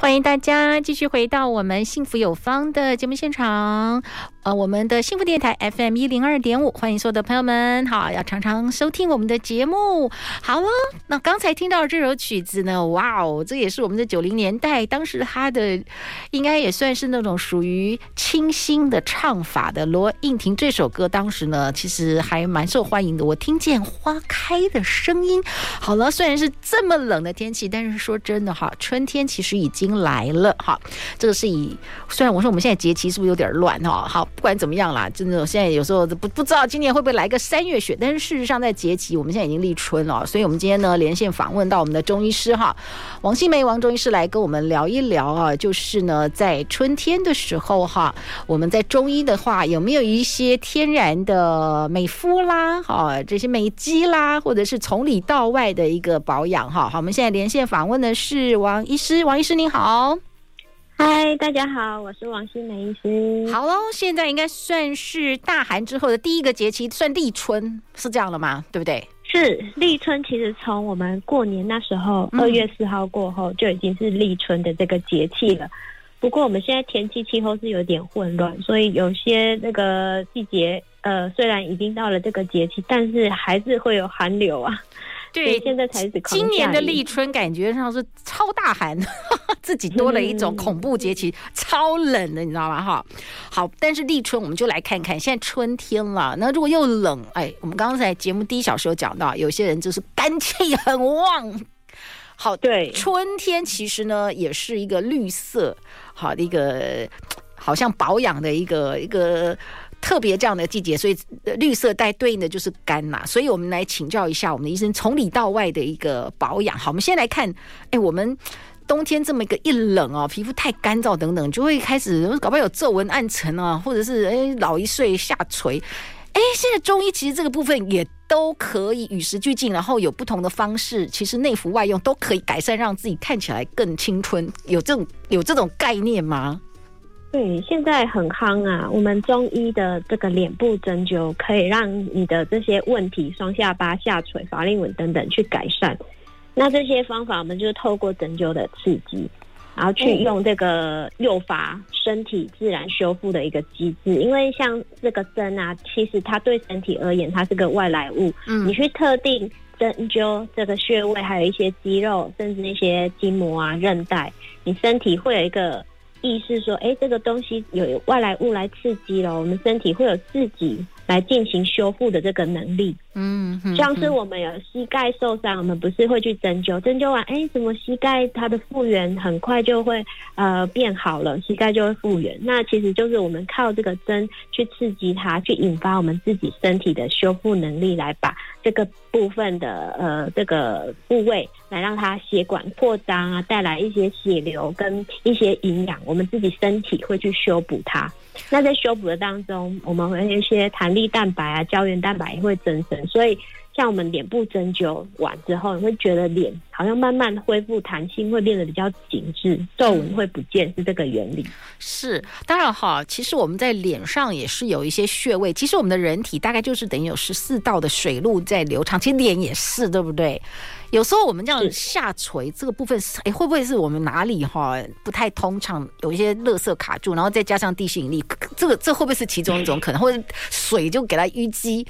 欢迎大家继续回到我们幸福有方的节目现场。呃，我们的幸福电台 FM 一零二点五，欢迎所有的朋友们，好，要常常收听我们的节目。好了，那刚才听到这首曲子呢，哇哦，这也是我们的九零年代，当时他的应该也算是那种属于清新的唱法的罗应婷这首歌，当时呢其实还蛮受欢迎的。我听见花开的声音。好了，虽然是这么冷的天气，但是说真的哈，春天其实已经来了哈。这个是以，虽然我说我们现在节气是不是有点乱哈？好。不管怎么样啦，真的，现在有时候不不知道今年会不会来个三月雪，但是事实上在节气，我们现在已经立春了，所以我们今天呢连线访问到我们的中医师哈，王新梅王中医师来跟我们聊一聊啊，就是呢在春天的时候哈，我们在中医的话有没有一些天然的美肤啦，哈这些美肌啦，或者是从里到外的一个保养哈，好，我们现在连线访问的是王医师，王医师您好。嗨，大家好，我是王心梅医师。好喽，现在应该算是大寒之后的第一个节气，算立春，是这样了吗？对不对？是立春，其实从我们过年那时候，二月四号过后，就已经是立春的这个节气了。不过我们现在天气气候是有点混乱，所以有些那个季节，呃，虽然已经到了这个节气，但是还是会有寒流啊。对，现在才是今年的立春，感觉上是超大寒，自己多了一种恐怖节气，嗯、超冷的，你知道吗？哈，好，但是立春我们就来看看，现在春天了，那如果又冷，哎，我们刚才节目第一小时有讲到，有些人就是肝气很旺。好，对，春天其实呢也是一个绿色，好的一个，好像保养的一个一个。特别这样的季节，所以绿色带对应的就是肝呐。所以我们来请教一下我们的医生，从里到外的一个保养。好，我们先来看，哎，我们冬天这么一个一冷哦，皮肤太干燥等等，就会开始搞不好有皱纹、暗沉啊，或者是哎老一岁下垂。哎，现在中医其实这个部分也都可以与时俱进，然后有不同的方式，其实内服外用都可以改善，让自己看起来更青春。有这种有这种概念吗？对，现在很夯啊！我们中医的这个脸部针灸，可以让你的这些问题，双下巴、下垂、法令纹等等去改善。那这些方法，我们就是透过针灸的刺激，然后去用这个诱发身体自然修复的一个机制。因为像这个针啊，其实它对身体而言，它是个外来物。嗯，你去特定针灸这个穴位，还有一些肌肉，甚至那些筋膜啊、韧带，你身体会有一个。意识说，哎，这个东西有外来物来刺激了，我们身体会有自己来进行修复的这个能力。嗯，像是我们有膝盖受伤，我们不是会去针灸，针灸完，哎，怎么膝盖它的复原很快就会呃变好了，膝盖就会复原。那其实就是我们靠这个针去刺激它，去引发我们自己身体的修复能力，来把这个部分的呃这个部位来让它血管扩张啊，带来一些血流跟一些营养，我们自己身体会去修补它。那在修补的当中，我们会一些弹力蛋白啊、胶原蛋白也会增生，所以像我们脸部针灸完之后，你会觉得脸好像慢慢恢复弹性，会变得比较紧致，皱纹会不见，是这个原理。是，当然哈，其实我们在脸上也是有一些穴位，其实我们的人体大概就是等于有十四道的水路在流畅，其实脸也是，对不对？有时候我们这样下垂这个部分，哎，会不会是我们哪里哈不太通畅，有一些垃圾卡住，然后再加上地心引力，这个这会不会是其中一种可能？或者水就给它淤积，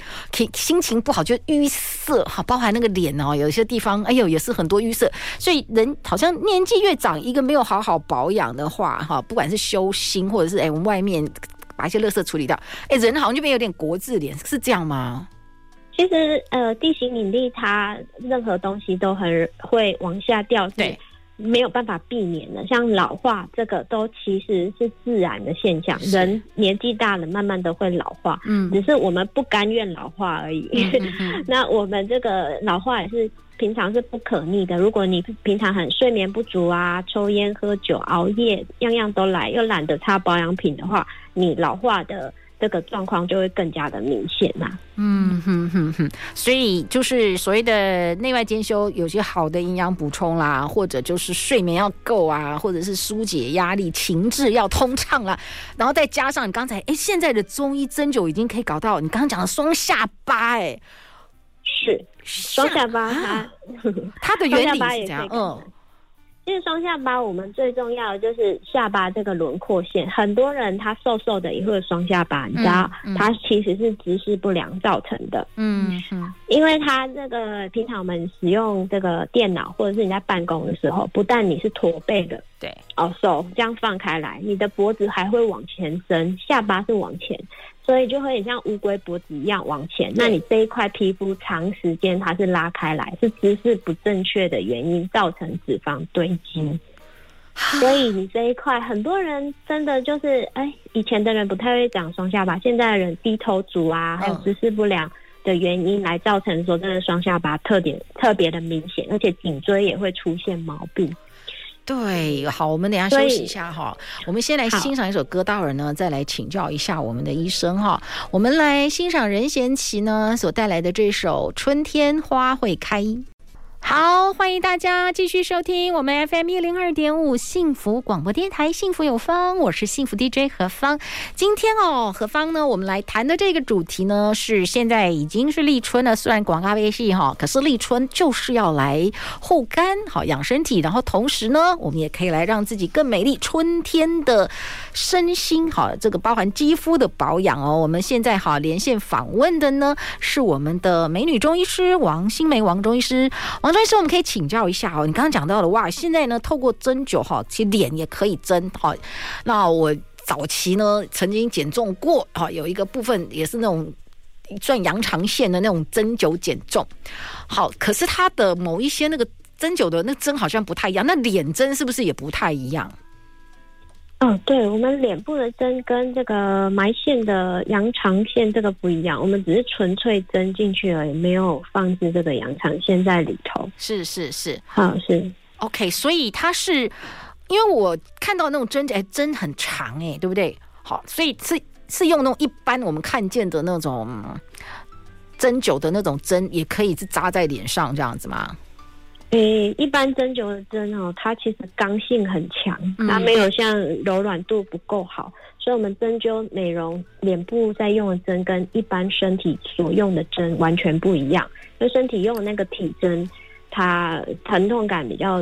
心情不好就淤塞哈，包含那个脸哦，有一些地方哎呦也是很多淤塞，所以人好像年纪越长，一个没有好好保养的话哈，不管是修心或者是哎我们外面把一些垃圾处理掉，哎人好像就变有点国字脸，是这样吗？其实，呃，地心引力它任何东西都很会往下掉，对，没有办法避免的。像老化这个，都其实是自然的现象。人年纪大了，慢慢都会老化，嗯，只是我们不甘愿老化而已。嗯、那我们这个老化也是平常是不可逆的。如果你平常很睡眠不足啊，抽烟喝酒、熬夜，样样都来，又懒得擦保养品的话，你老化的。这个状况就会更加的明显啦、啊。嗯哼哼哼，所以就是所谓的内外兼修，有些好的营养补充啦，或者就是睡眠要够啊，或者是疏解压力、情志要通畅啦，然后再加上你刚才哎，现在的中医针灸已经可以搞到你刚刚讲的双下巴哎，是双下巴它的原理是这样，嗯。其实双下巴，我们最重要的就是下巴这个轮廓线。很多人他瘦瘦的也会有双下巴，你知道，他其实是姿势不良造成的。嗯嗯，因为他这个平常我们使用这个电脑或者是你在办公的时候，不但你是驼背的，对，哦，手这样放开来，你的脖子还会往前伸，下巴是往前。所以就会很像乌龟脖子一样往前，那你这一块皮肤长时间它是拉开来，是姿势不正确的原因造成脂肪堆积。所以你这一块很多人真的就是，哎，以前的人不太会长双下巴，现在的人低头族啊，还有姿势不良的原因来造成说这个双下巴特点特别的明显，而且颈椎也会出现毛病。对，好，我们等一下休息一下哈。我们先来欣赏一首歌，待会儿呢再来请教一下我们的医生哈。我们来欣赏任贤齐呢所带来的这首《春天花会开》。好，欢迎大家继续收听我们 FM 一零二点五幸福广播电台，幸福有方，我是幸福 DJ 何芳。今天哦，何芳呢，我们来谈的这个主题呢，是现在已经是立春了，虽然广告微戏哈，可是立春就是要来护肝，好养身体，然后同时呢，我们也可以来让自己更美丽。春天的身心好，这个包含肌肤的保养哦。我们现在好连线访问的呢，是我们的美女中医师王新梅王中医师王。中但是，我们可以请教一下哦。你刚刚讲到的哇，现在呢，透过针灸哈，其实脸也可以针哈。那我早期呢，曾经减重过哈，有一个部分也是那种转阳长线的那种针灸减重。好，可是它的某一些那个针灸的那针好像不太一样，那脸针是不是也不太一样？哦，对，我们脸部的针跟这个埋线的羊肠线这个不一样，我们只是纯粹针进去而已，没有放置这个羊肠线在里头。是是是，好是 OK，所以它是因为我看到那种针，哎，针很长哎，对不对？好，所以是是用那种一般我们看见的那种针灸的那种针，也可以是扎在脸上这样子吗？诶、欸，一般针灸的针哦，它其实刚性很强，它没有像柔软度不够好，所以我们针灸美容脸部在用的针跟一般身体所用的针完全不一样。因为身体用的那个体针，它疼痛感比较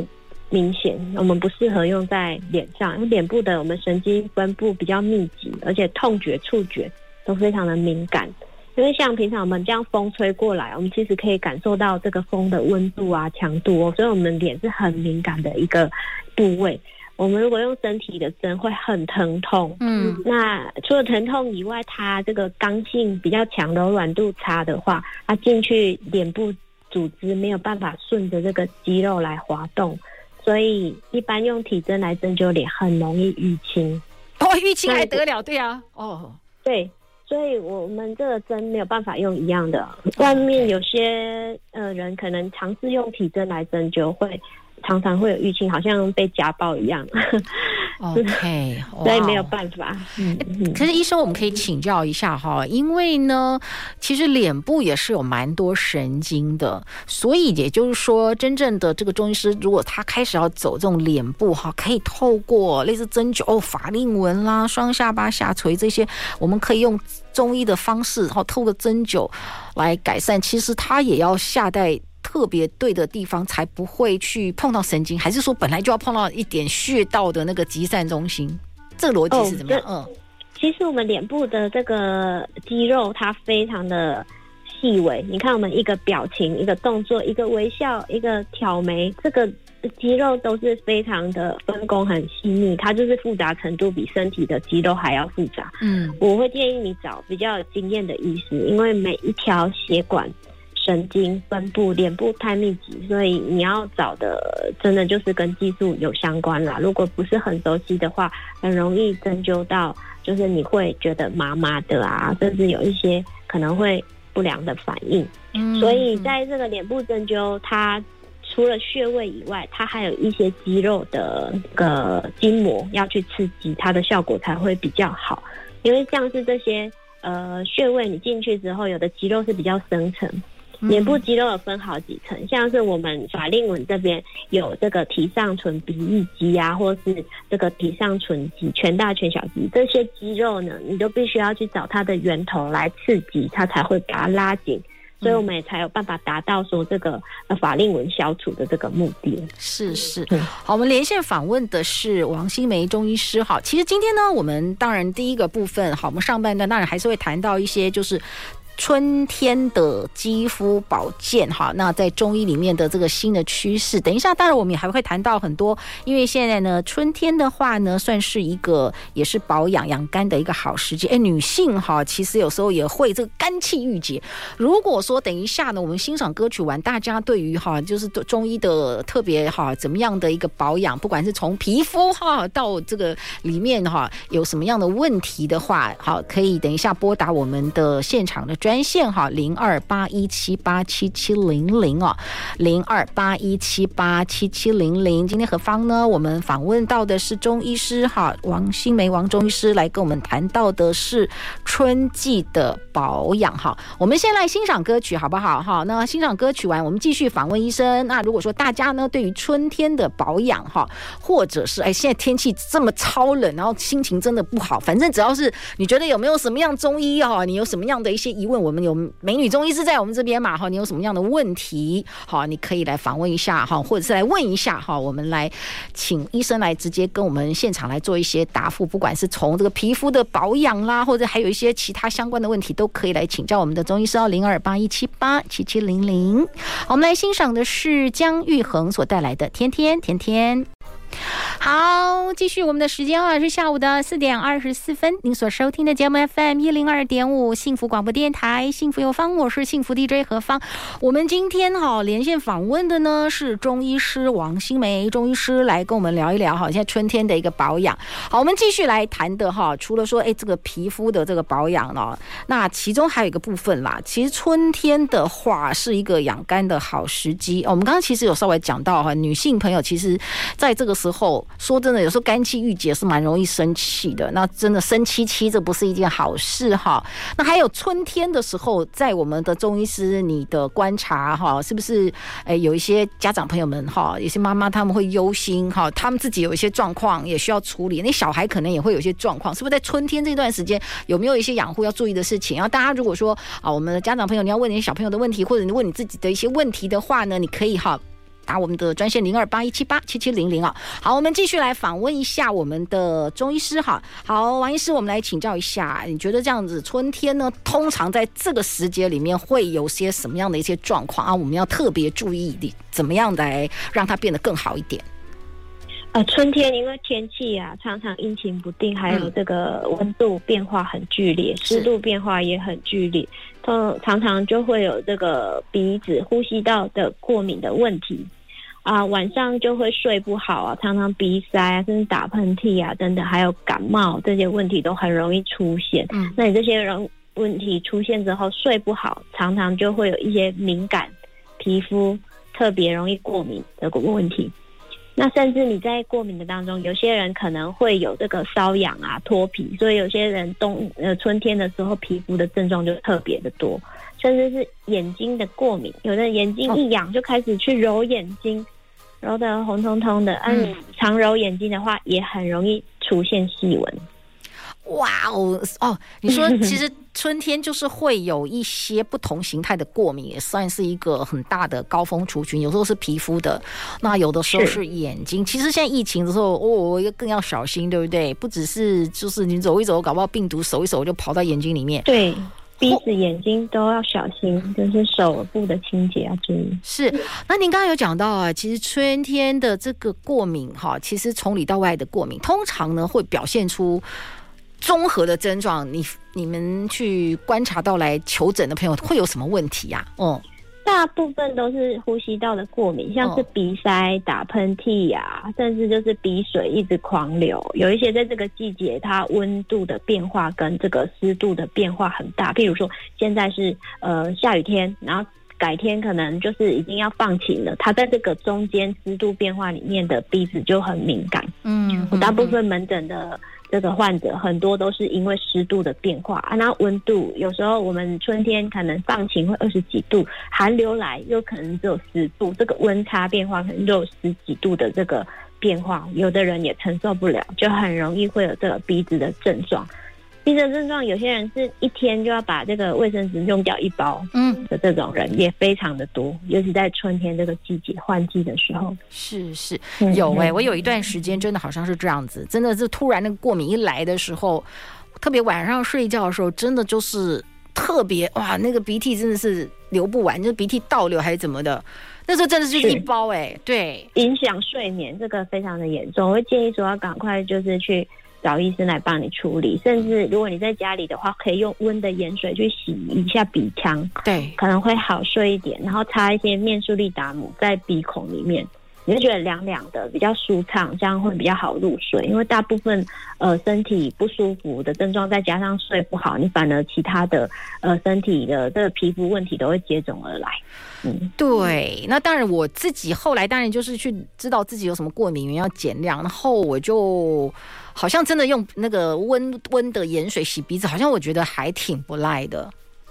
明显，我们不适合用在脸上，因为脸部的我们神经分布比较密集，而且痛觉、触觉都非常的敏感。因为像平常我们这样风吹过来，我们其实可以感受到这个风的温度啊、强度哦，所以我们脸是很敏感的一个部位。我们如果用身体的针会很疼痛，嗯，那除了疼痛以外，它这个刚性比较强、柔软度差的话，它进去脸部组织没有办法顺着这个肌肉来滑动，所以一般用体针来针灸脸很容易淤青。哦，淤青还得了？对啊，哦，对。所以我们这个针没有办法用一样的，外面有些呃人可能尝试用体针来针灸会。常常会有淤青，好像被家暴一样。OK，所以没有办法。嗯，可是医生，我们可以请教一下哈，因为呢，其实脸部也是有蛮多神经的，所以也就是说，真正的这个中医师，如果他开始要走这种脸部哈，可以透过类似针灸、哦、法令纹啦、双下巴下垂这些，我们可以用中医的方式，然后透过针灸来改善。其实他也要下在。特别对的地方才不会去碰到神经，还是说本来就要碰到一点穴道的那个集散中心？这个逻辑是怎么样？哦、嗯，其实我们脸部的这个肌肉它非常的细微。你看，我们一个表情、一个动作、一个微笑、一个挑眉，这个肌肉都是非常的分工很细腻，它就是复杂程度比身体的肌肉还要复杂。嗯，我会建议你找比较有经验的医师，因为每一条血管。神经分布脸部太密集，所以你要找的真的就是跟技术有相关啦。如果不是很熟悉的话，很容易针灸到，就是你会觉得麻麻的啊，甚至有一些可能会不不良的反应。嗯，所以在这个脸部针灸，它除了穴位以外，它还有一些肌肉的个筋膜要去刺激，它的效果才会比较好。因为像是这些呃穴位，你进去之后，有的肌肉是比较深层。脸部肌肉有分好几层，像是我们法令纹这边有这个提上唇鼻翼肌啊，或是这个提上唇肌、全大全小肌这些肌肉呢，你都必须要去找它的源头来刺激，它才会把它拉紧，所以我们也才有办法达到说这个呃法令纹消除的这个目的。是是，好，我们连线访问的是王新梅中医师。好，其实今天呢，我们当然第一个部分，好，我们上半段当然还是会谈到一些就是。春天的肌肤保健，哈，那在中医里面的这个新的趋势，等一下，当然我们也还会谈到很多，因为现在呢，春天的话呢，算是一个也是保养养肝的一个好时机。哎，女性哈，其实有时候也会这个肝气郁结。如果说等一下呢，我们欣赏歌曲完，大家对于哈，就是中医的特别哈，怎么样的一个保养，不管是从皮肤哈到这个里面哈，有什么样的问题的话，好，可以等一下拨打我们的现场的专。专线哈零二八一七八七七零零哦，零二八一七八七七零零。今天何方呢？我们访问到的是中医师哈王新梅王中医师来跟我们谈到的是春季的保养哈。我们先来欣赏歌曲好不好哈？那欣赏歌曲完，我们继续访问医生。那如果说大家呢对于春天的保养哈，或者是哎现在天气这么超冷，然后心情真的不好，反正只要是你觉得有没有什么样中医哈，你有什么样的一些疑问？我们有美女中医师在我们这边嘛？哈，你有什么样的问题？好，你可以来访问一下哈，或者是来问一下哈。我们来请医生来直接跟我们现场来做一些答复，不管是从这个皮肤的保养啦，或者还有一些其他相关的问题，都可以来请教我们的中医师哦，零二八一七八七七零零。我们来欣赏的是姜育恒所带来的《天天天天》。好，继续我们的时间啊，是下午的四点二十四分。您所收听的节目 FM 一零二点五，幸福广播电台，幸福有方，我是幸福 DJ 何芳。我们今天哈连线访问的呢是中医师王新梅中医师，来跟我们聊一聊哈，现在春天的一个保养。好，我们继续来谈的哈，除了说哎这个皮肤的这个保养呢，那其中还有一个部分啦。其实春天的话是一个养肝的好时机。我们刚刚其实有稍微讲到哈，女性朋友其实在这个时。后说真的，有时候肝气郁结是蛮容易生气的。那真的生气气，这不是一件好事哈。那还有春天的时候，在我们的中医师你的观察哈，是不是？诶，有一些家长朋友们哈，有些妈妈他们会忧心哈，他们自己有一些状况也需要处理。那小孩可能也会有一些状况，是不是？在春天这段时间，有没有一些养护要注意的事情？然后大家如果说啊，我们的家长朋友你要问你小朋友的问题，或者你问你自己的一些问题的话呢，你可以哈。打我们的专线零二八一七八七七零零啊，好，我们继续来访问一下我们的中医师哈。好，王医师，我们来请教一下，你觉得这样子春天呢，通常在这个时节里面会有些什么样的一些状况啊？我们要特别注意的，怎么样来让它变得更好一点？呃，春天因为天气啊，常常阴晴不定，还有这个温度变化很剧烈，湿、嗯、度变化也很剧烈，常常常就会有这个鼻子、呼吸道的过敏的问题。啊，晚上就会睡不好啊，常常鼻塞啊，甚至打喷嚏啊，等等，还有感冒这些问题都很容易出现。嗯，那你这些人问题出现之后睡不好，常常就会有一些敏感皮肤，特别容易过敏的问题。那甚至你在过敏的当中，有些人可能会有这个瘙痒啊、脱皮，所以有些人冬呃春天的时候皮肤的症状就特别的多。甚至是眼睛的过敏，有的眼睛一痒就开始去揉眼睛，揉得红彤彤的。嗯，常揉眼睛的话，也很容易出现细纹。哇哦哦，你说 其实春天就是会有一些不同形态的过敏，也算是一个很大的高峰族群。有时候是皮肤的，那有的时候是眼睛。其实现在疫情的时候，哦，更要小心，对不对？不只是就是你走一走，搞不好病毒手一手就跑到眼睛里面。对。鼻子、眼睛都要小心，就是手部的清洁要注意。是，那您刚刚有讲到啊，其实春天的这个过敏哈，其实从里到外的过敏，通常呢会表现出综合的症状。你你们去观察到来求诊的朋友会有什么问题呀？哦，大部分都是呼吸道的过敏，像是鼻塞、打喷嚏呀，甚至就是鼻水一直狂流。有一些在这个季节，它温度的变化跟这个湿度的变化很大。譬如说，现在是呃下雨天，然后改天可能就是已经要放晴了，它在这个中间湿度变化里面的鼻子就很敏感。嗯，我大部分门诊的。这个患者很多都是因为湿度的变化啊，那温度有时候我们春天可能放晴会二十几度，寒流来又可能只有十度，这个温差变化可能就有十几度的这个变化，有的人也承受不了，就很容易会有这个鼻子的症状。鼻子症状，有些人是一天就要把这个卫生纸用掉一包，嗯，的这种人也非常的多，尤其在春天这个季节换季的时候，是是有哎、欸，我有一段时间真的好像是这样子，真的是突然那个过敏一来的时候，特别晚上睡觉的时候，真的就是特别哇，那个鼻涕真的是流不完，就是鼻涕倒流还是怎么的，那时候真的是一包哎、欸，对，影响睡眠，这个非常的严重，我会建议说要赶快就是去。找医生来帮你处理，甚至如果你在家里的话，可以用温的盐水去洗一下鼻腔，对，可能会好睡一点。然后擦一些面舒利达姆在鼻孔里面，你会觉得凉凉的，比较舒畅，这样会比较好入睡。因为大部分呃身体不舒服的症状，再加上睡不好，你反而其他的呃身体的这个皮肤问题都会接踵而来。嗯，对。那当然我自己后来当然就是去知道自己有什么过敏原因要减量，然后我就。好像真的用那个温温的盐水洗鼻子，好像我觉得还挺不赖的。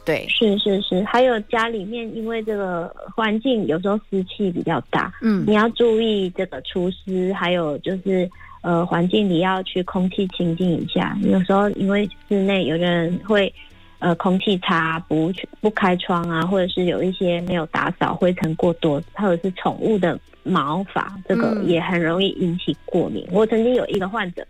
对，是是是，还有家里面因为这个环境有时候湿气比较大，嗯，你要注意这个除湿，还有就是呃环境你要去空气清净一下。有时候因为室内有的人会呃空气差，不不开窗啊，或者是有一些没有打扫，灰尘过多，或者是宠物的毛发，这个也很容易引起过敏。嗯，我曾经有一个患者。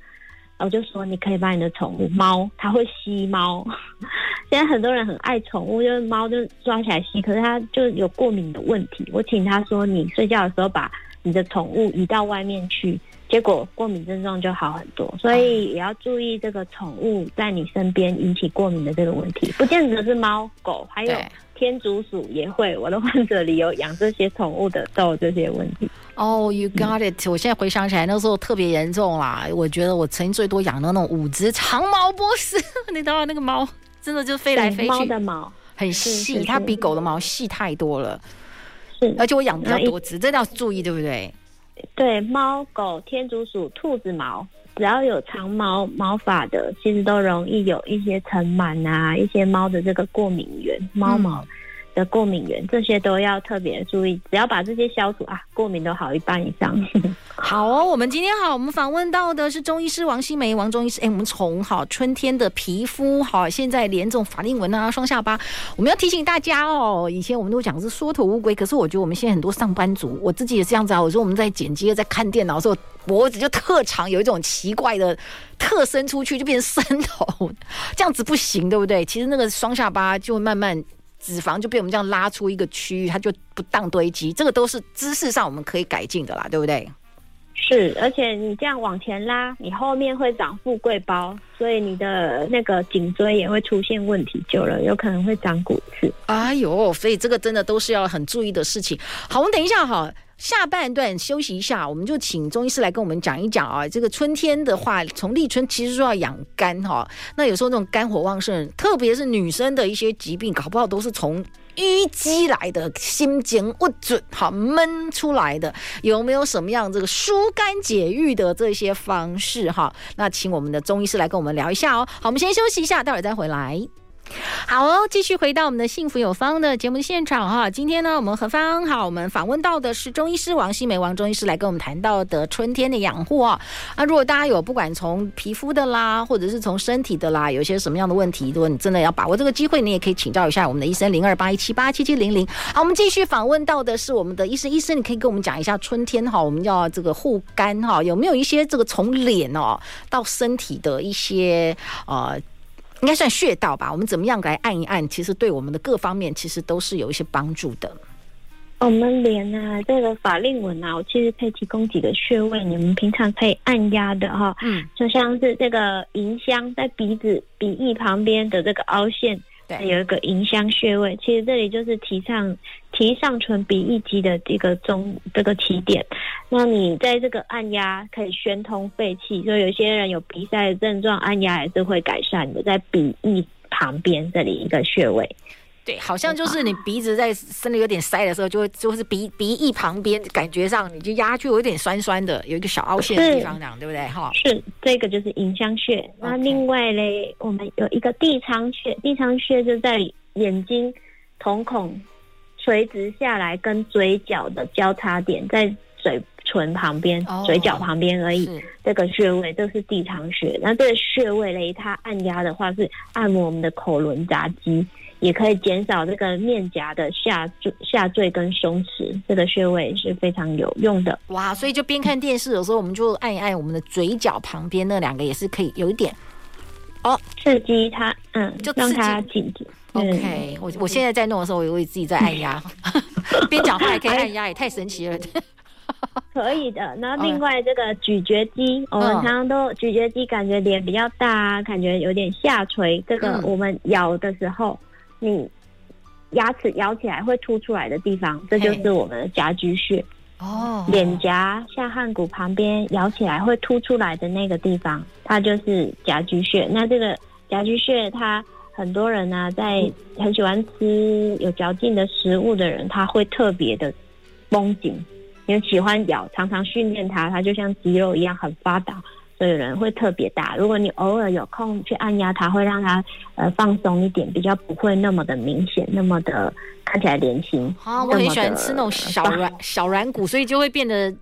我就说，你可以把你的宠物猫，它会吸猫。现在很多人很爱宠物，就是猫就抓起来吸，可是它就有过敏的问题。我请他说，你睡觉的时候把你的宠物移到外面去，结果过敏症状就好很多。所以也要注意这个宠物在你身边引起过敏的这个问题，不见得是猫狗，还有。天竺鼠也会，我的患者里有养这些宠物的都有这些问题。哦、oh,，You got it！、嗯、我现在回想起来，那时候特别严重啦。我觉得我曾经最多养的那种五只长毛波斯，你知道那个猫真的就飞来飞去，猫的毛很细，它比狗的毛细太多了。是，而且我养比较多只，这要注意，对不对？对，猫、狗、天竺鼠、兔子毛。只要有长毛毛发的，其实都容易有一些尘螨啊，一些猫的这个过敏源，猫毛。的过敏源，这些都要特别注意。只要把这些消除啊，过敏都好一半以上。好哦，我们今天好，我们访问到的是中医师王新梅，王中医师。哎，我们从好春天的皮肤，好，现在连这种法令纹啊、双下巴，我们要提醒大家哦。以前我们都讲是缩头乌龟，可是我觉得我们现在很多上班族，我自己也是这样子啊。我说我们在剪辑、在看电脑的时候，脖子就特长，有一种奇怪的特伸出去，就变成伸头，这样子不行，对不对？其实那个双下巴就会慢慢。脂肪就被我们这样拉出一个区域，它就不当堆积，这个都是姿势上我们可以改进的啦，对不对？是，而且你这样往前拉，你后面会长富贵包，所以你的那个颈椎也会出现问题，久了有可能会长骨刺。哎呦，所以这个真的都是要很注意的事情。好，我们等一下哈。下半段休息一下，我们就请中医师来跟我们讲一讲啊。这个春天的话，从立春其实说要养肝哈。那有时候那种肝火旺盛，特别是女生的一些疾病，搞不好都是从淤积来的，心经不准，好闷出来的。有没有什么样这个疏肝解郁的这些方式哈？那请我们的中医师来跟我们聊一下哦。好，我们先休息一下，待会儿再回来。好哦，继续回到我们的幸福有方的节目的现场哈。今天呢，我们何方好，我们访问到的是中医师王新梅王中医师来跟我们谈到的春天的养护啊。那如果大家有不管从皮肤的啦，或者是从身体的啦，有些什么样的问题，如果你真的要把握这个机会，你也可以请教一下我们的医生零二八一七八七七零零。好，我们继续访问到的是我们的医生，医生你可以跟我们讲一下春天哈，我们要这个护肝哈，有没有一些这个从脸哦到身体的一些呃。应该算穴道吧，我们怎么样来按一按？其实对我们的各方面其实都是有一些帮助的。我们脸啊，这个法令纹啊，我其实可以提供几个穴位，你们平常可以按压的哈。嗯，就像是这个迎香在鼻子鼻翼旁边的这个凹陷，对，有一个迎香穴位，其实这里就是提倡提上唇鼻翼肌的这个中这个起点。那你在这个按压可以宣通肺气，所以有些人有鼻塞的症状，按压也是会改善的，在鼻翼旁边这里一个穴位。对，好像就是你鼻子在真的有点塞的时候，就会就是鼻鼻翼旁边，感觉上你就压就有点酸酸的，有一个小凹陷的地方，这样对不对？哈，是这个就是迎香穴。那另外嘞，我们有一个地仓穴，地仓穴就在眼睛瞳孔垂直下来跟嘴角的交叉点，在嘴唇旁边、oh, 嘴角旁边而已。这个穴位这是地仓穴。那这个穴位嘞，它按压的话是按摩我们的口轮匝肌。也可以减少这个面颊的下坠、下坠跟松弛，这个穴位是非常有用的。哇，所以就边看电视，有时候我们就按一按我们的嘴角旁边那两个，也是可以有一点哦，刺激它，嗯，就让它紧紧。OK，我我现在在弄的时候，我以为自己在按压，边讲话也可以按压，也太神奇了。可以的。然后另外这个咀嚼肌，我们常常都咀嚼肌感觉脸比较大啊，感觉有点下垂，这个我们咬的时候。你牙齿咬起来会凸出来的地方，这就是我们的颊居穴哦。脸颊下颌骨旁边咬起来会凸出来的那个地方，它就是颊居穴。那这个颊居穴，它很多人呢、啊，在很喜欢吃有嚼劲的食物的人，他会特别的绷紧，因为喜欢咬，常常训练它，它就像肌肉一样很发达。所以人会特别大。如果你偶尔有空去按压它，会让它呃放松一点，比较不会那么的明显，那么的看起来年轻。啊，我很喜欢吃那种小软小软骨，所以就会变得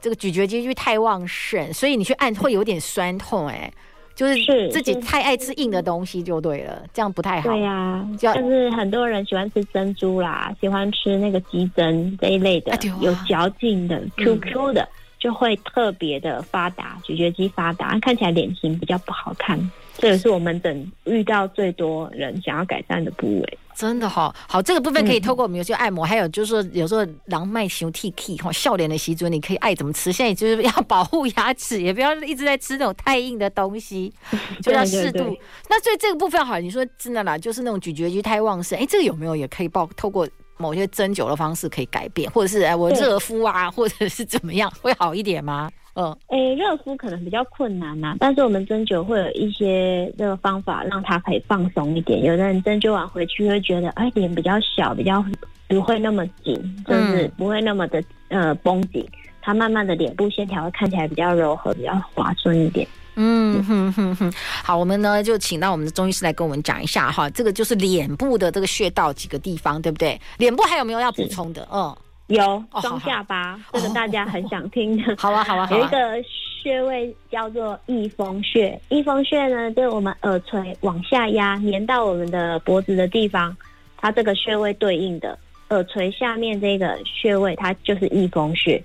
这个咀嚼肌就太旺盛，所以你去按会有点酸痛。哎，就是自己太爱吃硬的东西就对了，这样不太好。对呀、啊，就是很多人喜欢吃珍珠啦，喜欢吃那个鸡胗这一类的，有嚼劲的 QQ 的。就会特别的发达，咀嚼肌发达，看起来脸型比较不好看。这也是我们等遇到最多人想要改善的部位。真的好、哦、好，这个部分可以透过我们有些按摩，嗯、还有就是说有时候狼麦熊 T K 哈笑脸的习尊，你可以爱怎么吃。现在就是要保护牙齿，也不要一直在吃那种太硬的东西，就要适度。对对对，那所以这个部分好，你说真的啦，就是那种咀嚼肌太旺盛，哎，这个有没有也可以报透过？某些针灸的方式可以改变，或者是哎，我热敷啊，或者是怎么样会好一点吗？嗯，哎，热敷可能比较困难呐、啊，但是我们针灸会有一些这个方法，让它可以放松一点。有的人针灸完回去会觉得，哎，脸比较小，比较不会那么紧，就是不会那么的呃绷紧，它慢慢的脸部线条会看起来比较柔和，比较滑顺一点。嗯哼哼哼，好，我们呢就请到我们的中医师来跟我们讲一下哈，这个就是脸部的这个穴道几个地方，对不对？脸部还有没有要补充的？嗯，有双下巴，哦、这个大家很想听的。好啊，好啊，好啊。有一个穴位叫做翳风穴，翳风穴呢，就是我们耳垂往下压，粘到我们的脖子的地方，它这个穴位对应的耳垂下面这个穴位，它就是翳风穴。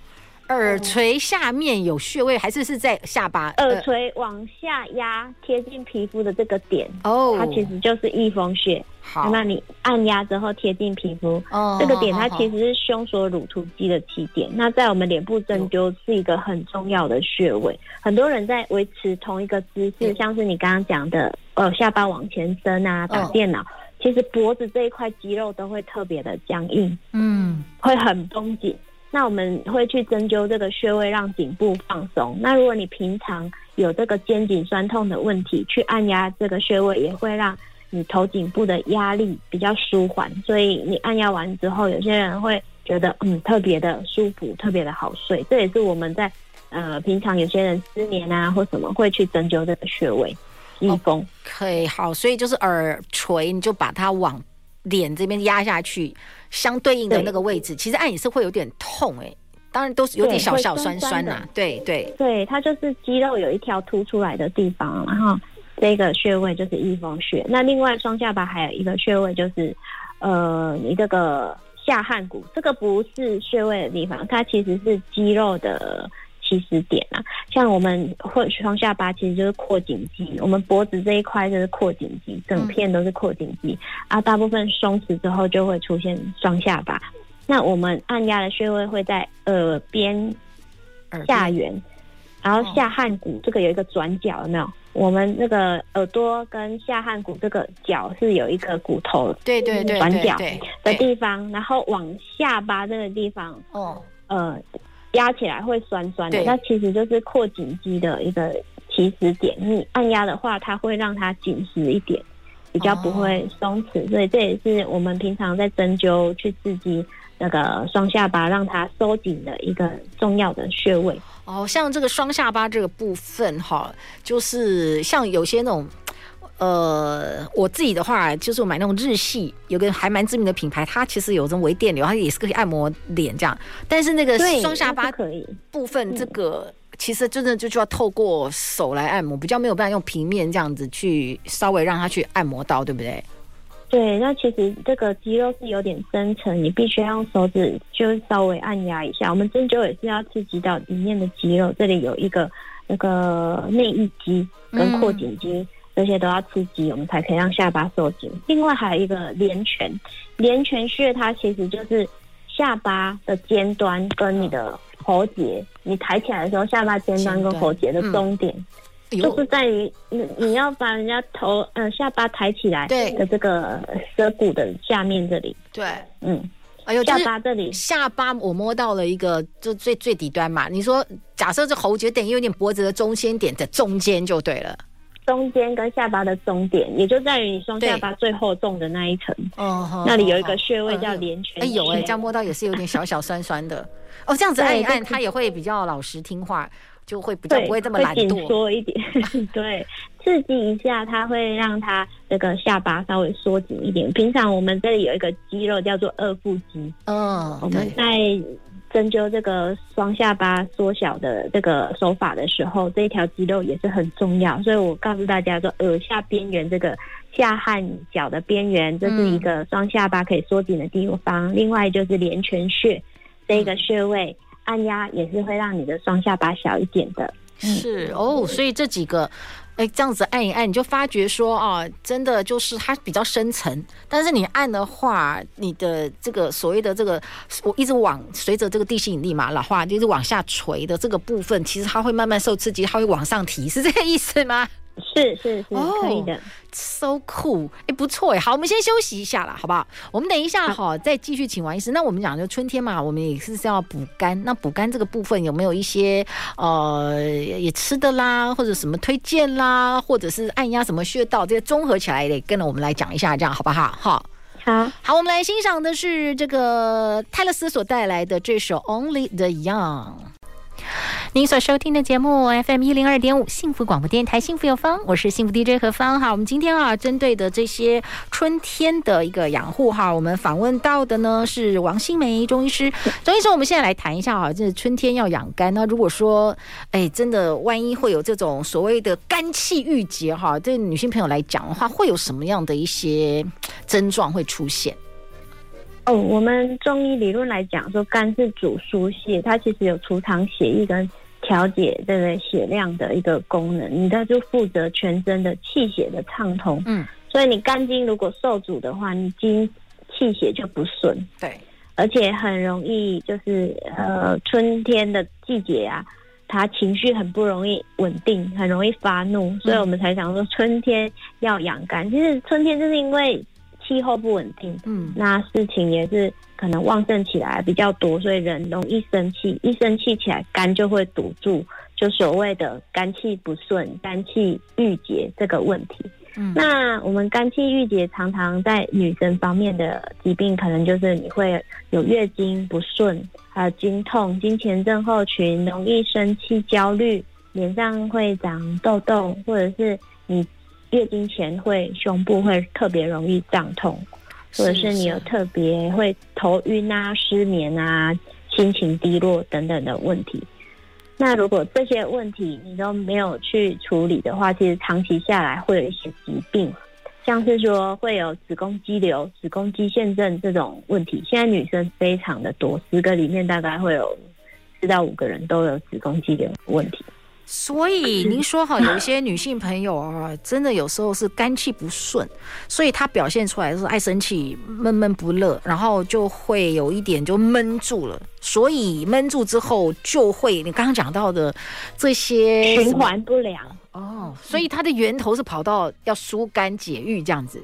耳垂下面有穴位，还是是在下巴？耳垂往下压，贴近皮肤的这个点，哦，它其实就是翳风穴。好，那你按压之后贴近皮肤，哦，这个点它其实是胸锁乳突肌的起点。那在我们脸部针灸是一个很重要的穴位。很多人在维持同一个姿势，像是你刚刚讲的，呃，下巴往前伸啊，打电脑，其实脖子这一块肌肉都会特别的僵硬，嗯，会很绷紧。那我们会去针灸这个穴位，让颈部放松。那如果你平常有这个肩颈酸痛的问题，去按压这个穴位，也会让你头颈部的压力比较舒缓。所以你按压完之后，有些人会觉得嗯特别的舒服，特别的好睡。这也是我们在呃平常有些人失眠啊或什么会去针灸这个穴位。逆风可以好，所以就是耳垂，你就把它往脸这边压下去。相对应的那个位置，其实按也是会有点痛哎、欸，当然都是有点小小酸酸呐、啊，对对对，它就是肌肉有一条凸出来的地方，然后这个穴位就是翳风穴。那另外双下巴还有一个穴位就是，呃，你这个下颌骨，这个不是穴位的地方，它其实是肌肉的。起始点啊，像我们或双下巴其实就是阔颈肌，我们脖子这一块就是阔颈肌，整片都是阔颈肌啊。大部分松弛之后就会出现双下巴。那我们按压的穴位会在耳边下缘，然后下颌骨这个有一个转角，有没有？我们那个耳朵跟下颌骨这个角是有一个骨头，对对对转角的地方，然后往下巴这个地方，哦，呃，压起来会酸酸的，那其实就是扩颈肌的一个起始点。你按压的话，它会让它紧实一点，比较不会松弛，所以这也是我们平常在针灸去刺激那个双下巴，让它收紧的一个重要的穴位。哦，像这个双下巴这个部分哈，就是像有些那种，呃，我自己的话就是我买那种日系有个还蛮知名的品牌，它其实有这种微电流，它也是可以按摩脸这样。但是那个双下巴可以部分，这个其实真的就就要透过手来按摩，比较没有办法用平面这样子去稍微让它去按摩到，对不对？对，那其实这个肌肉是有点深层，你必须要用手指就稍微按压一下。我们针灸也是要刺激到里面的肌肉，这里有一个那个内翳肌跟扩颈肌，嗯、这些都要刺激，我们才可以让下巴收紧。另外还有一个连泉，连泉穴它其实就是下巴的尖端跟你的喉结，你抬起来的时候，下巴尖端跟喉结的中点。就是在于你你要把人家头呃下巴抬起来的这个舌骨的下面这里，对，嗯，哎呦，下巴这里，下巴我摸到了一个就最最底端嘛。你说假设这喉结等于有点脖子的中心点的中间就对了，中间跟下巴的中点，也就在于你双下巴最厚重的那一层，哦，那里有一个穴位叫连泉。哎有，哎，这样摸到也是有点小小酸酸的。哦，这样子按一按，它也会比较老实听话。就会比较不会这么懒惰，紧缩一点。对，刺激一下，它会让它这个下巴稍微缩紧一点。平常我们这里有一个肌肉叫做二腹肌，嗯，我们在针灸这个双下巴缩小的这个手法的时候，这一条肌肉也是很重要。所以我告诉大家说，耳下边缘这个下颌角的边缘，这是一个双下巴可以缩紧的地方。嗯、另外就是连泉穴这个穴位。嗯按压也是会让你的双下巴小一点的，是哦，所以这几个，哎，这样子按一按，你就发觉说啊，真的就是它比较深层，但是你按的话，你的这个所谓的这个，我一直往随着这个地心引力嘛，老化就是往下垂的这个部分，其实它会慢慢受刺激，它会往上提，是这个意思吗？是是是，可以的，oh，so cool，哎，不错哎，好，我们先休息一下啦，好不好？我们等一下哈，再继续请王医师。那我们讲就春天嘛，我们也是要补肝。那补肝这个部分有没有一些呃也吃的啦，或者什么推荐啦，或者是按压什么穴道，这些综合起来得跟着我们来讲一下，这样好不好？好，好，好，我们来欣赏的是这个泰勒斯所带来的这首《Only the Young》。您所收听的节目 FM 一零二点五幸福广播电台幸福有方，我是幸福 DJ 何芳哈。我们今天啊，针对的这些春天的一个养护哈，我们访问到的呢是王新梅中医师。中医师，我们现在来谈一下哈，这春天要养肝。那如果说，哎，真的万一会有这种所谓的肝气郁结哈，对女性朋友来讲的话，会有什么样的一些症状会出现？哦，我们中医理论来讲，说肝是主疏泄，它其实有储藏血液跟调节这个血量的一个功能，你它就负责全身的气血的畅通。嗯，所以你肝经如果受阻的话，你经气血就不顺。对，而且很容易就是呃春天的季节啊，他情绪很不容易稳定，很容易发怒，所以我们才想说春天要养肝。其实春天就是因为。气候不稳定，嗯，那事情也是可能旺盛起来比较多，所以人容易生气，一生气起来肝就会堵住，就所谓的肝气不顺、肝气郁结这个问题。嗯，那我们肝气郁结常常在女生方面的疾病，可能就是你会有月经不顺，还有经痛、经前症候群，容易生气、焦虑，脸上会长痘痘，或者是你。月经前会胸部会特别容易胀痛，或者是你有特别会头晕啊、失眠啊、心情低落等等的问题。那如果这些问题你都没有去处理的话，其实长期下来会有一些疾病，像是说会有子宫肌瘤、子宫肌腺症这种问题。现在女生非常的多，十个里面大概会有四到五个人都有子宫肌瘤问题。所以您说哈，有一些女性朋友啊，真的有时候是肝气不顺，所以她表现出来是爱生气、闷闷不乐，然后就会有一点就闷住了。所以闷住之后，就会你刚刚讲到的这些循环 不良哦。所以它的源头是跑到要疏肝解郁这样子。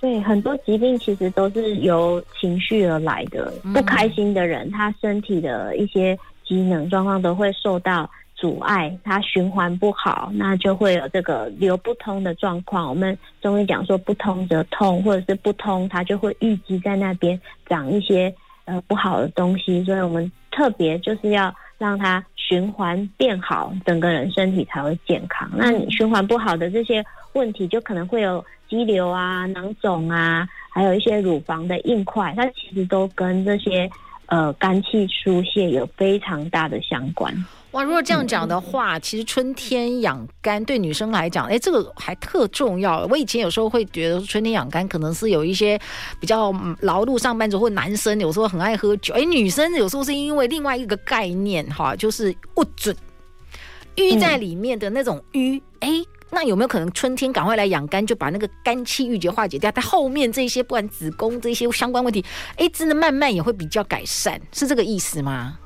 对，很多疾病其实都是由情绪而来的。不开心的人，他身体的一些机能状况都会受到。阻碍它循环不好，那就会有这个流不通的状况。我们中医讲说不通则痛，或者是不通，它就会淤积在那边长一些呃不好的东西。所以我们特别就是要让它循环变好，整个人身体才会健康。那你循环不好的这些问题，就可能会有肌瘤啊、囊肿啊，还有一些乳房的硬块，它其实都跟这些呃肝气疏泄有非常大的相关。哇，如果这样讲的话，其实春天养肝对女生来讲，哎，这个还特重要。我以前有时候会觉得春天养肝可能是有一些比较劳碌上班族或男生有时候很爱喝酒，哎，女生有时候是因为另外一个概念哈，就是不准淤在里面的那种淤。哎，那有没有可能春天赶快来养肝，就把那个肝气郁结化解掉？但后面这些不管子宫这些相关问题，哎，真的慢慢也会比较改善，是这个意思吗？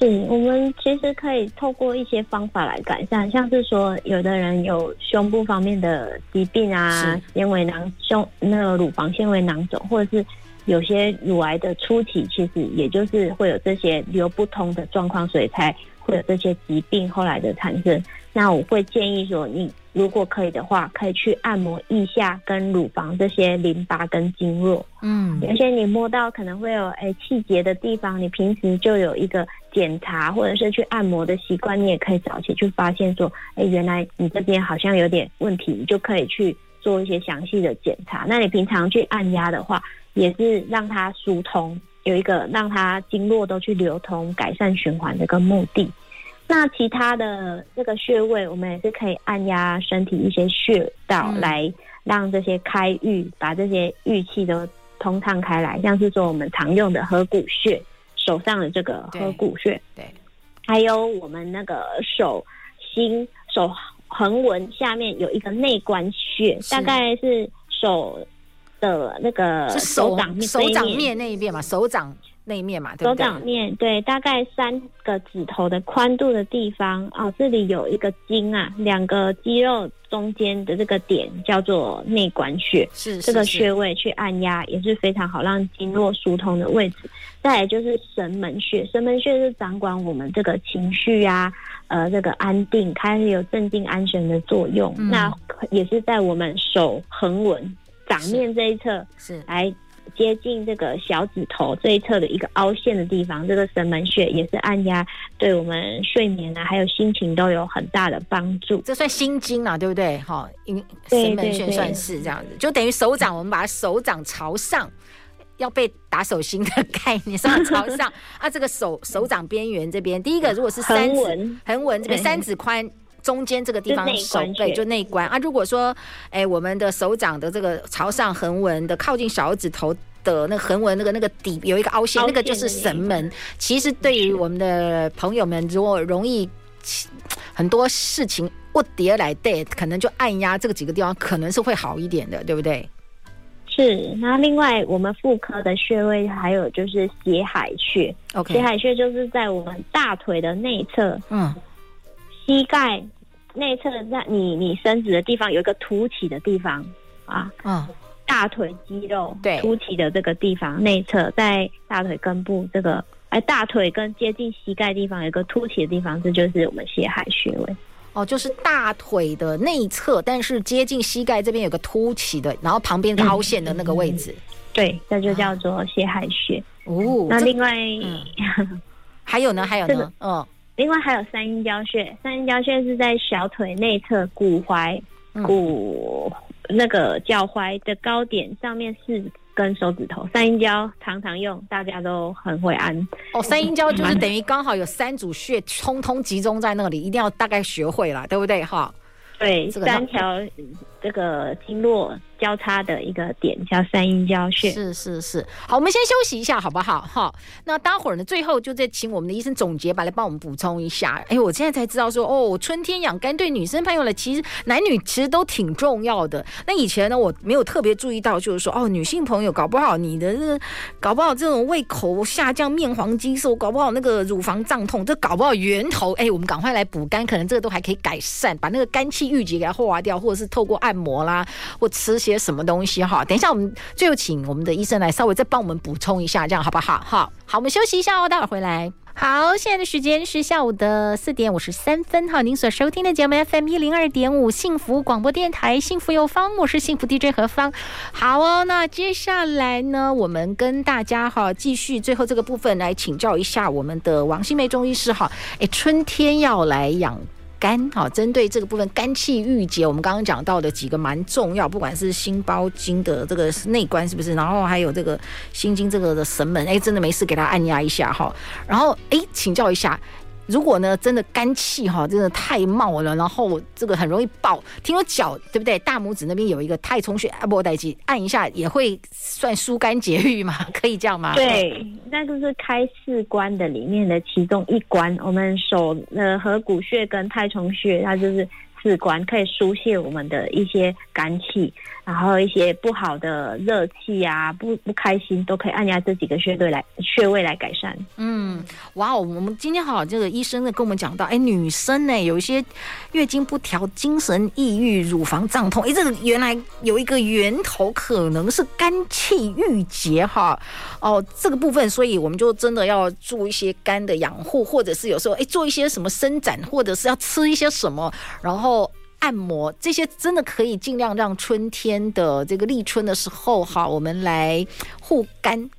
是我们其实可以透过一些方法来改善，像是说，有的人有胸部方面的疾病啊，纤维囊胸那个乳房纤维囊肿，或者是有些乳癌的初期，其实也就是会有这些流不通的状况，所以才会有这些疾病后来的产生。那我会建议说，你如果可以的话，可以去按摩腋下跟乳房这些淋巴跟经络。嗯，有些你摸到可能会有哎气结的地方，你平时就有一个检查或者是去按摩的习惯，你也可以早期去发现说，哎，原来你这边好像有点问题，你就可以去做一些详细的检查。那你平常去按压的话，也是让它疏通，有一个让它经络都去流通，改善循环的一个目的。那其他的这个穴位，我们也是可以按压身体一些穴道，来让这些开郁，把这些郁气都通畅开来。像是说我们常用的合谷穴，手上的这个合谷穴，对，还有我们那个手心手横纹下面有一个内关穴，大概是手的那个手掌面手掌面那一边嘛，手掌。那一面嘛，对对，手掌面对，大概三个指头的宽度的地方哦，这里有一个筋啊，两个肌肉中间的这个点叫做内关穴，是，这个穴位去按压也是非常好，让经络疏通的位置。再来就是神门穴，神门穴是掌管我们这个情绪啊，呃，这个安定，开始有镇静安神的作用。嗯、那也是在我们手横纹掌面这一侧，是来。接近这个小指头这一侧的一个凹陷的地方，这个神门穴也是按压，对我们睡眠啊，还有心情都有很大的帮助。这算心经啊，对不对？哈，因神门穴算是这样子，就等于手掌，我们把手掌朝上，要被打手心的概念，手掌朝上 啊。这个手手掌边缘这边，第一个如果是三指横纹这边三指宽。中间这个地方手背就内关啊。如果说，哎，我们的手掌的这个朝上横纹的靠近小指头的那个横纹那个那个底有一个凹陷，那个就是神门。其实对于我们的朋友们，如果容易很多事情不叠来对，可能就按压这个几个地方，可能是会好一点的，对不对？是。那另外我们妇科的穴位还有就是血海穴。OK，血海穴就是在我们大腿的内侧。嗯。膝盖内侧的那你你伸直的地方有一个凸起的地方啊，嗯，大腿肌肉对凸起的这个地方内侧在大腿根部这个哎大腿跟接近膝盖地方有一个凸起的地方，这就是我们血海穴位哦，就是大腿的内侧，但是接近膝盖这边有个凸起的，然后旁边凹陷的那个位置，嗯、对，这就叫做血海穴哦。那另外、嗯、还有呢？还有呢？这个、嗯。另外还有三阴交穴，三阴交穴是在小腿内侧骨踝、股那个脚踝的高点上面四根手指头。三阴交常常用，大家都很会按。哦，三阴交就是等于刚好有三组穴通通集中在那里，一定要大概学会了，对不对？哈，对，三条这个经络交叉的一个点，叫三阴交穴。是是是，好，我们先休息一下，好不好？好，那待会儿呢，最后就再请我们的医生总结吧，来帮我们补充一下。哎，我现在才知道说，哦，春天养肝对女生朋友呢，其实男女其实都挺重要的。那以前呢，我没有特别注意到，就是说，哦，女性朋友搞不好你的这，搞不好这种胃口下降、面黄肌瘦，搞不好那个乳房胀痛，这搞不好源头，哎，我们赶快来补肝，可能这个都还可以改善，把那个肝气郁结给它化掉，或者是透过按按摩啦，或吃些什么东西哈。等一下，我们最后请我们的医生来稍微再帮我们补充一下，这样好不好？好，好，我们休息一下哦，待会儿回来。好，现在的时间是下午的四点五十三分。哈，您所收听的节目 FM 一零二点五幸福广播电台，幸福有方，我是幸福 DJ 何芳。好哦，那接下来呢，我们跟大家哈继续最后这个部分来请教一下我们的王新梅中医师哈。哎，春天要来养。肝好，针对这个部分肝气郁结，我们刚刚讲到的几个蛮重要，不管是心包经的这个内关是不是，然后还有这个心经这个的神门，哎，真的没事给他按压一下哈，然后哎，请教一下。如果呢，真的肝气哈，真的太冒了，然后这个很容易爆。听说脚对不对？大拇指那边有一个太冲穴，阿波代基按一下也会算疏肝解郁嘛？可以这样吗？对，那就是开四关的里面的其中一关。我们手的合谷穴跟太冲穴，它就是。四关可以疏泄我们的一些肝气，然后一些不好的热气啊，不不开心都可以按压这几个穴位来穴位来改善。嗯，哇哦，我们今天好，这个医生呢跟我们讲到，哎，女生呢有一些月经不调、精神抑郁、乳房胀痛，哎，这个原来有一个源头，可能是肝气郁结哈。哦，这个部分，所以我们就真的要做一些肝的养护，或者是有时候哎做一些什么伸展，或者是要吃一些什么，然后。按摩这些真的可以尽量让春天的这个立春的时候，哈，我们来护肝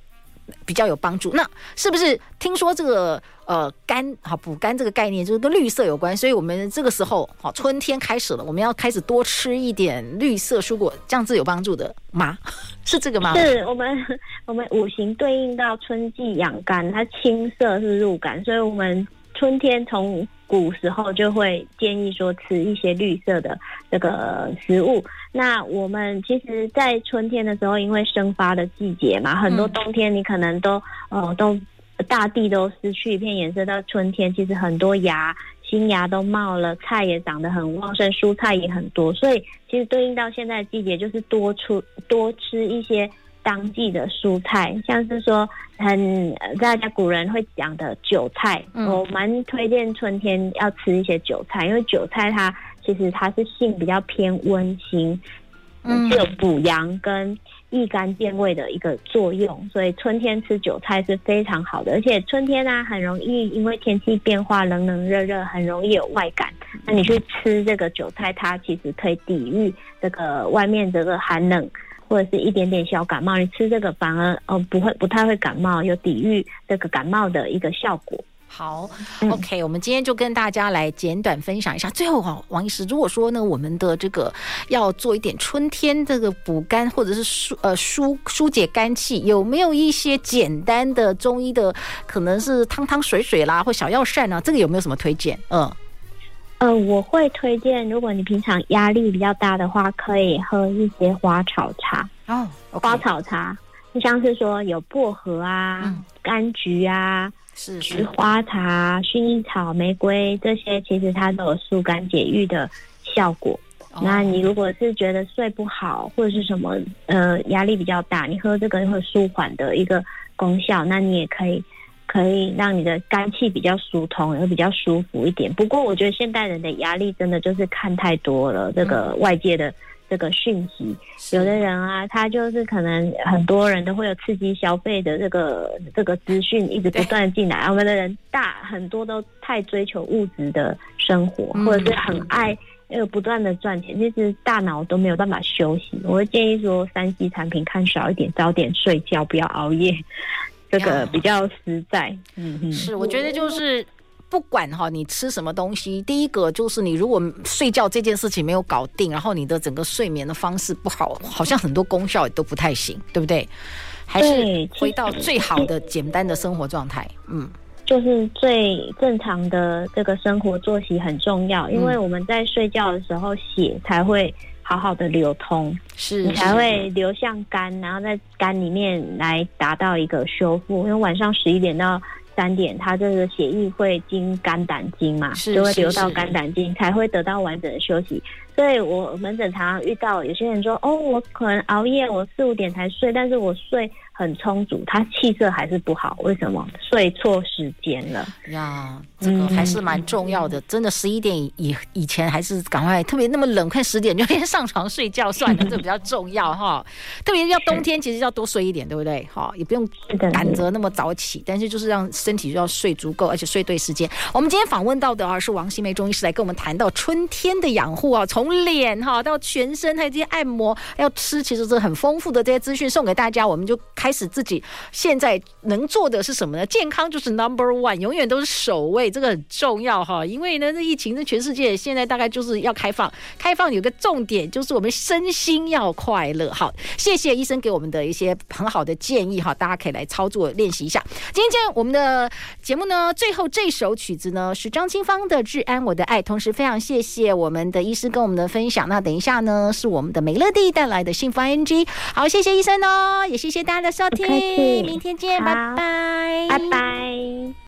比较有帮助。那是不是听说这个呃肝哈补肝这个概念就是跟绿色有关？所以我们这个时候好，春天开始了，我们要开始多吃一点绿色蔬果，这样子有帮助的吗？是这个吗？是我们我们五行对应到春季养肝，它青色是入肝，所以我们春天从。古时候就会建议说吃一些绿色的这个食物。那我们其实，在春天的时候，因为生发的季节嘛，很多冬天你可能都呃都大地都失去一片颜色。到春天，其实很多芽新芽都冒了，菜也长得很旺盛，蔬菜也很多。所以其实对应到现在的季节，就是多出多吃一些。当季的蔬菜，像是说很大家古人会讲的韭菜，嗯、我蛮推荐春天要吃一些韭菜，因为韭菜它其实它是性比较偏温馨，嗯，是有补阳跟益肝健胃的一个作用，所以春天吃韭菜是非常好的。而且春天呢、啊，很容易因为天气变化冷冷热热，很容易有外感。那你去吃这个韭菜，它其实可以抵御这个外面这个寒冷。或者是一点点小感冒，你吃这个反而哦不会不太会感冒，有抵御这个感冒的一个效果。好，OK，我们今天就跟大家来简短分享一下。最后哈，王医师，如果说呢，我们的这个要做一点春天这个补肝或者是疏呃疏疏解肝气，有没有一些简单的中医的，可能是汤汤水水啦，或小药膳啊？这个有没有什么推荐？嗯。呃，我会推荐，如果你平常压力比较大的话，可以喝一些花草茶哦。Oh. 花草茶，就像是说有薄荷啊、嗯、柑橘啊、是菊花茶、薰衣草、玫瑰这些，其实它都有疏肝解郁的效果。Oh. 那你如果是觉得睡不好或者是什么呃压力比较大，你喝这个会舒缓的一个功效，那你也可以。可以让你的肝气比较疏通，也会比较舒服一点。不过，我觉得现代人的压力真的就是看太多了，这个外界的这个讯息。有的人啊，他就是可能很多人都会有刺激消费的这个这个资讯一直不断进来。我们的人大很多都太追求物质的生活，或者是很爱呃不断的赚钱，其实大脑都没有办法休息。我会建议说，三 C 产品看少一点，早点睡觉，不要熬夜。这个比较实在，嗯嗯，是，我觉得就是不管哈，你吃什么东西，第一个就是你如果睡觉这件事情没有搞定，然后你的整个睡眠的方式不好，好像很多功效也都不太行，对不对？还是回到最好的简单的生活状态，嗯，就是最正常的这个生活作息很重要，因为我们在睡觉的时候血才会。好好的流通，是你才会流向肝，然后在肝里面来达到一个修复。因为晚上十一点到三点，它这个血液会经肝胆经嘛，就会流到肝胆经，才会得到完整的休息。所以我门诊常常遇到有些人说：“哦，我可能熬夜，我四五点才睡，但是我睡。”很充足，他气色还是不好，为什么？睡错时间了呀，这个还是蛮重要的。嗯、真的，十一点以以前还是赶快，特别那么冷，快十点就先上床睡觉算了，这比较重要哈。特别要冬天，其实要多睡一点，对不对？哈，也不用赶着那么早起，但是就是让身体就要睡足够，而且睡对时间。我们今天访问到的啊是王新梅中医师来跟我们谈到春天的养护啊，从脸哈到全身，还有这些按摩，要吃，其实是很丰富的这些资讯送给大家，我们就开。始自己现在能做的是什么呢？健康就是 number one，永远都是首位，这个很重要哈。因为呢，这疫情，这全世界现在大概就是要开放，开放有个重点就是我们身心要快乐。好，谢谢医生给我们的一些很好的建议哈，大家可以来操作练习一下。今天我们的节目呢，最后这首曲子呢是张清芳的《治安我的爱》，同时非常谢谢我们的医师跟我们的分享。那等一下呢是我们的美乐蒂带来的幸福 ING。好，谢谢医生哦，也谢谢大家的。收听，明天见，拜拜，拜拜。